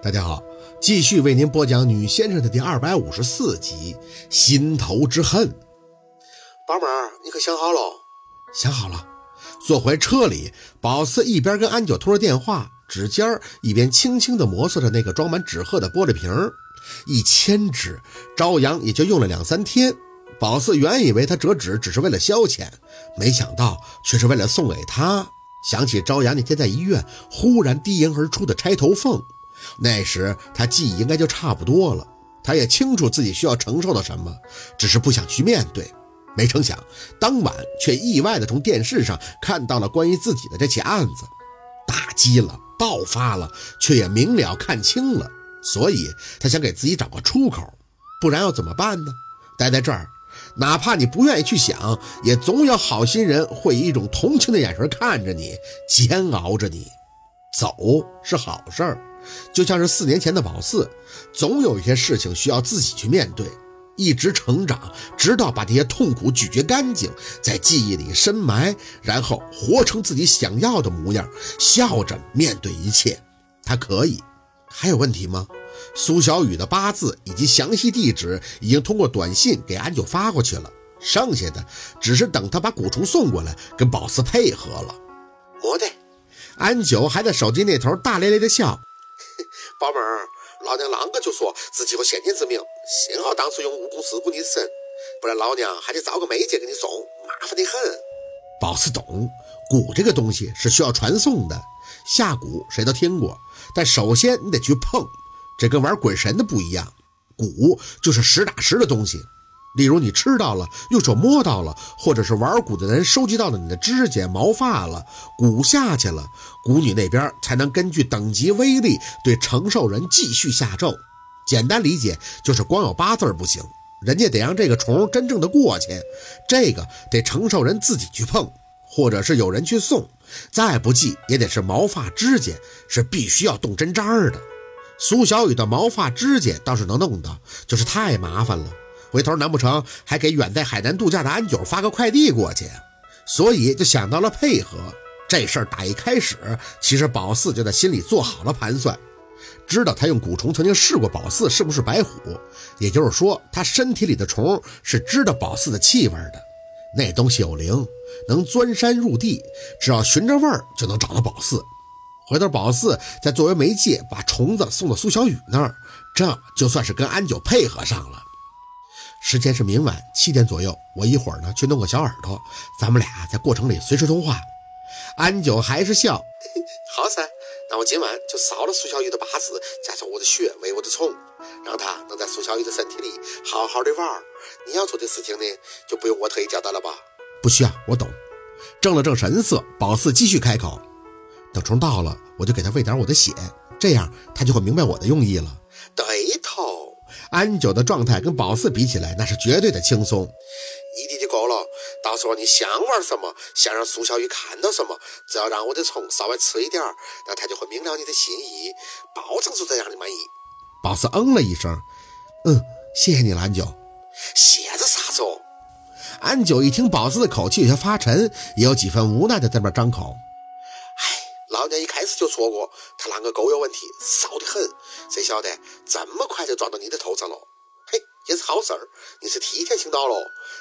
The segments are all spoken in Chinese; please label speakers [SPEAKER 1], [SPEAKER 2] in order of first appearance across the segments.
[SPEAKER 1] 大家好，继续为您播讲《女先生》的第二百五十四集《心头之恨》。
[SPEAKER 2] 宝妹儿，你可想好了？
[SPEAKER 1] 想好了。坐回车里，宝四一边跟安九通着电话，指尖一边轻轻地摩挲着那个装满纸鹤的玻璃瓶一千只，朝阳也就用了两三天。宝四原以为他折纸只是为了消遣，没想到却是为了送给他。想起朝阳那天在医院忽然低吟而出的钗头凤。那时他记忆应该就差不多了，他也清楚自己需要承受的什么，只是不想去面对。没成想，当晚却意外的从电视上看到了关于自己的这起案子，打击了，爆发了，却也明了看清了。所以他想给自己找个出口，不然要怎么办呢？待在这儿，哪怕你不愿意去想，也总有好心人会以一种同情的眼神看着你，煎熬着你。走是好事儿。就像是四年前的宝四，总有一些事情需要自己去面对，一直成长，直到把这些痛苦咀嚼干净，在记忆里深埋，然后活成自己想要的模样，笑着面对一切。他可以，还有问题吗？苏小雨的八字以及详细地址已经通过短信给安九发过去了，剩下的只是等他把蛊虫送过来，跟宝四配合了。
[SPEAKER 2] 没得，
[SPEAKER 1] 安九还在手机那头大咧咧的笑。
[SPEAKER 2] 宝贝儿，老娘啷个就说自己有先见之明，幸好当初用蜈蚣事故你神，不然老娘还得找个媒介给你送，麻烦的很。
[SPEAKER 1] 宝四懂，蛊这个东西是需要传送的，下蛊谁都听过，但首先你得去碰，这跟玩鬼神的不一样，蛊就是实打实的东西。例如你吃到了，用手摸到了，或者是玩蛊的人收集到了你的指甲、毛发了，蛊下去了，蛊女那边才能根据等级威力对承受人继续下咒。简单理解就是光有八字不行，人家得让这个虫真正的过去，这个得承受人自己去碰，或者是有人去送，再不济也得是毛发指甲，是必须要动针扎的。苏小雨的毛发指甲倒是能弄到，就是太麻烦了。回头难不成还给远在海南度假的安九发个快递过去？所以就想到了配合这事儿。打一开始，其实宝四就在心里做好了盘算，知道他用蛊虫曾经试过宝四是不是白虎，也就是说他身体里的虫是知道宝四的气味的。那东西有灵，能钻山入地，只要寻着味儿就能找到宝四。回头宝四再作为媒介把虫子送到苏小雨那儿，这就算是跟安九配合上了。时间是明晚七点左右，我一会儿呢去弄个小耳朵，咱们俩在过程里随时通话。安九还是笑，
[SPEAKER 2] 好噻，那我今晚就扫了苏小雨的八字，加上我的血喂我的虫，让他能在苏小雨的身体里好好的玩。你要做的事情呢，就不用我特意交代了吧？
[SPEAKER 1] 不需要，我懂。正了正神色，宝四继续开口：等虫到了，我就给他喂点我的血，这样他就会明白我的用意了。
[SPEAKER 2] 对。
[SPEAKER 1] 安九的状态跟宝四比起来，那是绝对的轻松，
[SPEAKER 2] 一滴就够了。到时候你想玩什么，想让苏小雨看到什么，只要让我的虫稍微吃一点儿，那他就会明了你的心意，保证做得让你满意。
[SPEAKER 1] 宝四嗯了一声，嗯，谢谢你了，安九。
[SPEAKER 2] 谢着啥子哦？
[SPEAKER 1] 安九一听宝四的口气有些发沉，也有几分无奈的在那张口。
[SPEAKER 2] 老娘一开始就说过，他那个狗有问题，骚得很。谁晓得这么快就撞到你的头上了？嘿，也是好事儿，你是替天行到了。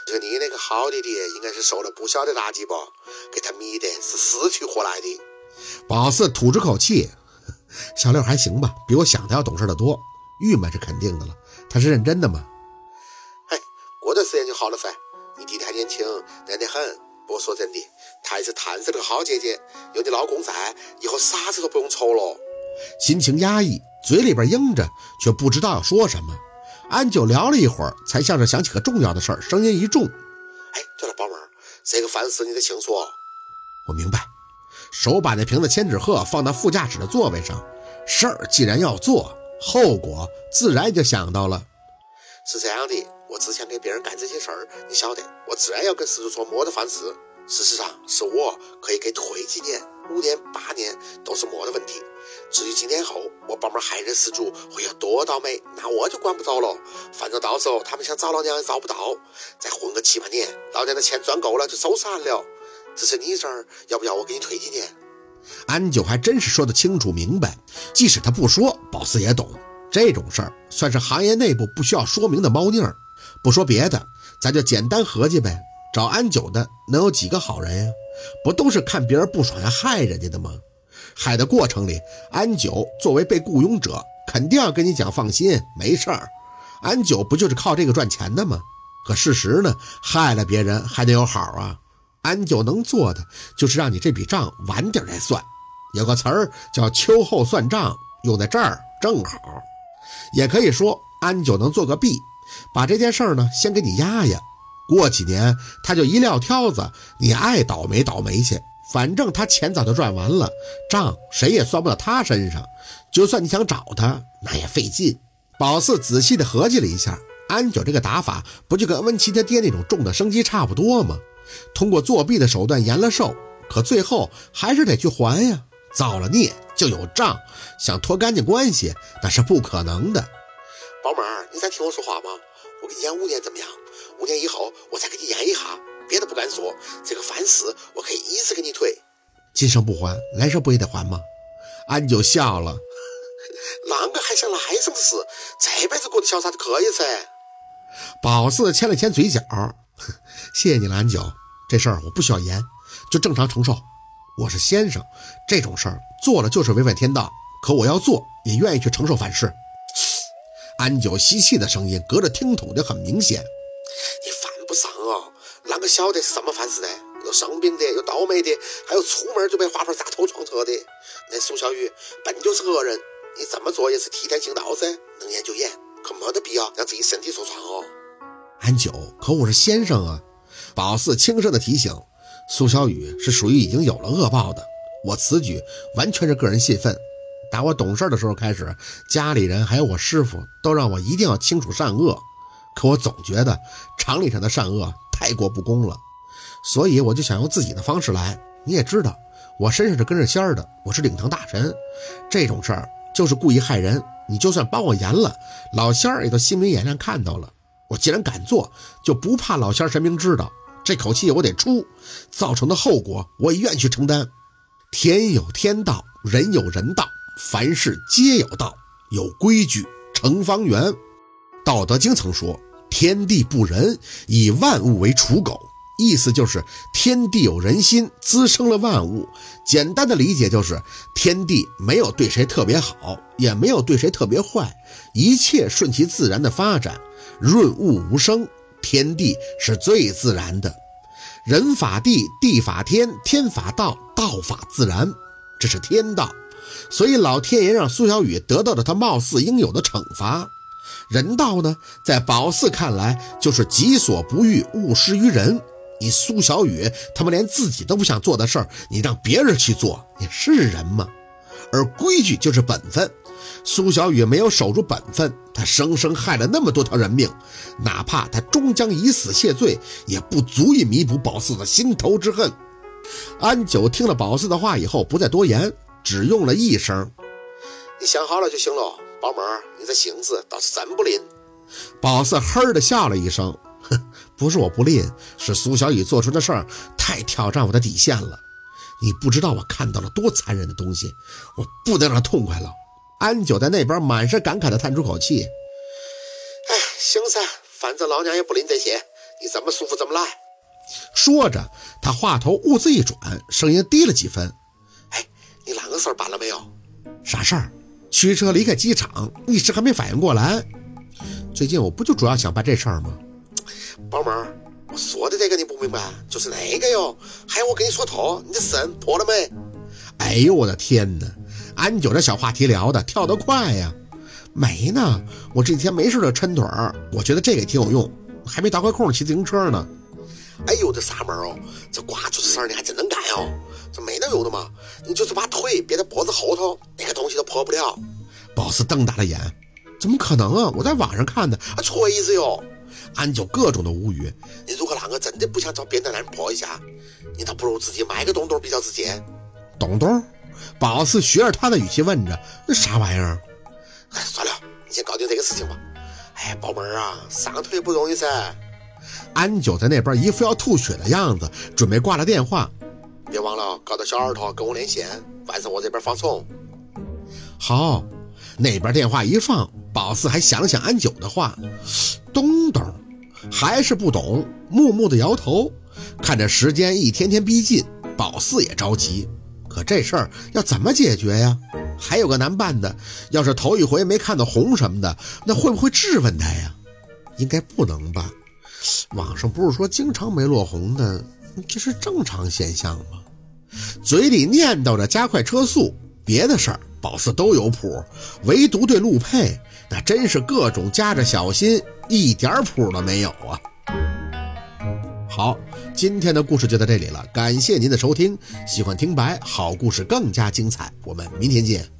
[SPEAKER 2] 这你那个好弟弟应该是受了不小的打击吧？给他迷的是死去活来的。
[SPEAKER 1] 宝四吐出口气，小六还行吧，比我想的要懂事的多。郁闷是肯定的了，他是认真的嘛？
[SPEAKER 2] 嘿，过段时间就好了噻。你弟弟还年轻，嫩得很。不过说真的。还是探生的好姐姐，有你老公在，以后啥事都不用愁了。
[SPEAKER 1] 心情压抑，嘴里边应着，却不知道要说什么。安九聊了一会儿，才像是想起个重要的事儿，声音一重：“
[SPEAKER 2] 哎，对了，宝妹儿，这个烦死你得清楚。”
[SPEAKER 1] 我明白。手把那瓶子千纸鹤放到副驾驶的座位上。事儿既然要做，后果自然就想到了。
[SPEAKER 2] 是这样的，我之前给别人干这些事儿，你晓得，我自然要跟事主说没得饭吃。事实上，是我可以给退几年，五年、八年都是没得问题。至于几年后我帮忙害人失主会有多倒霉，那我就管不着了。反正到时候他们想找老娘也找不到，再混个七八年，老娘的钱赚够了就收山了。这是你这儿，要不要我给你退几年？
[SPEAKER 1] 安九还真是说得清楚明白，即使他不说，宝四也懂。这种事儿算是行业内部不需要说明的猫腻儿。不说别的，咱就简单合计呗。找安九的能有几个好人呀？不都是看别人不爽要害人家的吗？害的过程里，安九作为被雇佣者，肯定要跟你讲放心，没事儿。安九不就是靠这个赚钱的吗？可事实呢？害了别人还得有好啊！安九能做的就是让你这笔账晚点再算。有个词儿叫秋后算账，用在这儿正好。也可以说，安九能做个弊，把这件事儿呢先给你压压。过几年他就一撂挑子，你爱倒霉倒霉去，反正他钱早就赚完了，账谁也算不到他身上。就算你想找他，那也费劲。宝四仔细的合计了一下，安九这个打法不就跟温琪他爹那种重的生机差不多吗？通过作弊的手段延了寿，可最后还是得去还呀。造了孽就有账，想脱干净关系那是不可能的。
[SPEAKER 2] 宝妹儿，你在听我说话吗？我给你演五年怎么样？五年以后我再给你演一下，别的不敢说，这个饭事我可以一次给你退。
[SPEAKER 1] 今生不还，来生不也得还吗？安九笑了，
[SPEAKER 2] 啷个还想来生的事？这辈子过得潇洒就可以噻。
[SPEAKER 1] 宝四牵了牵嘴角，谢谢你了，安九。这事儿我不需要演，就正常承受。我是先生，这种事儿做了就是违反天道，可我要做也愿意去承受反噬。安九吸气的声音隔着听筒就很明显。
[SPEAKER 2] 你犯不上啊，啷个晓得是什么犯事的？有生病的，有倒霉的，还有出门就被花盆砸头撞车的。那苏小雨本就是恶人，你这么做也是替天行道噻，能演就演，可没得必要让自己身体受创哦。
[SPEAKER 1] 安九，可我是先生啊！宝四轻声的提醒。苏小雨是属于已经有了恶报的，我此举完全是个人泄愤。打我懂事的时候开始，家里人还有我师傅都让我一定要清楚善恶，可我总觉得常理上的善恶太过不公了，所以我就想用自己的方式来。你也知道，我身上是跟着仙儿的，我是领堂大神，这种事儿就是故意害人，你就算帮我严了，老仙儿也都心明眼亮看到了。我既然敢做，就不怕老仙儿神明知道。这口气我得出，造成的后果我也愿意去承担。天有天道，人有人道，凡事皆有道，有规矩成方圆。《道德经》曾说：“天地不仁，以万物为刍狗。”意思就是天地有人心，滋生了万物。简单的理解就是，天地没有对谁特别好，也没有对谁特别坏，一切顺其自然的发展，润物无声。天地是最自然的，人法地，地法天，天法道，道法自然，这是天道。所以老天爷让苏小雨得到了他貌似应有的惩罚。人道呢，在宝四看来就是己所不欲，勿施于人。你苏小雨他妈连自己都不想做的事儿，你让别人去做，你是人吗？而规矩就是本分。苏小雨没有守住本分，他生生害了那么多条人命，哪怕他终将以死谢罪，也不足以弥补宝四的心头之恨。安九听了宝四的话以后，不再多言，只用了一声：“
[SPEAKER 2] 你想好了就行了，宝妹儿，你这性子倒是真不吝。”
[SPEAKER 1] 宝四嘿的笑了一声：“哼，不是我不吝，是苏小雨做出的事儿太挑战我的底线了。你不知道我看到了多残忍的东西，我不能让他痛快了。”安九在那边满是感慨的叹出口气：“
[SPEAKER 2] 哎，行噻，反正老娘也不吝这些，你怎么舒服怎么来。”
[SPEAKER 1] 说着，他话头兀自一转，声音低了几分：“
[SPEAKER 2] 哎，你哪个事儿办了没有？
[SPEAKER 1] 啥事儿？驱车离开机场，一时还没反应过来。最近我不就主要想办这事儿吗？”
[SPEAKER 2] 宝妹儿，我说的这个你不明白，就是那个哟。还要我跟你说透？你的肾破了没？
[SPEAKER 1] 哎呦，我的天哪！安九这小话题聊的跳得快呀，没呢，我这几天没事就抻腿儿，我觉得这个挺有用，还没倒个空骑自行车呢。
[SPEAKER 2] 哎呦，这啥门哦？这挂住的事儿你还真能干哦，能有的嘛，你就是把腿别在脖子后头，那个东西都破不了。
[SPEAKER 1] 宝四瞪大了眼，怎么可能啊？我在网上看的，
[SPEAKER 2] 啊，锤子哟！
[SPEAKER 1] 安九各种的无语。
[SPEAKER 2] 你如果啷个真的不想找别的男人破一下，你倒不如自己买个东东比较直接。
[SPEAKER 1] 东东？宝四学着他的语气问着：“那啥玩意儿？”
[SPEAKER 2] 哎，算了，你先搞定这个事情吧。哎，宝贝儿啊，上腿不容易噻。
[SPEAKER 1] 安九在那边一副要吐血的样子，准备挂了电话。
[SPEAKER 2] 别忘了搞到小二头跟我连线，晚上我这边放送。
[SPEAKER 1] 好，那边电话一放，宝四还想了想安九的话，东东还是不懂，木木的摇头。看着时间一天天逼近，宝四也着急。可这事儿要怎么解决呀？还有个难办的，要是头一回没看到红什么的，那会不会质问他呀？应该不能吧？网上不是说经常没落红的，这是正常现象吗？嘴里念叨着加快车速，别的事儿宝四都有谱，唯独对陆佩那真是各种夹着小心，一点谱都没有啊！好，今天的故事就到这里了，感谢您的收听。喜欢听白好故事更加精彩，我们明天见。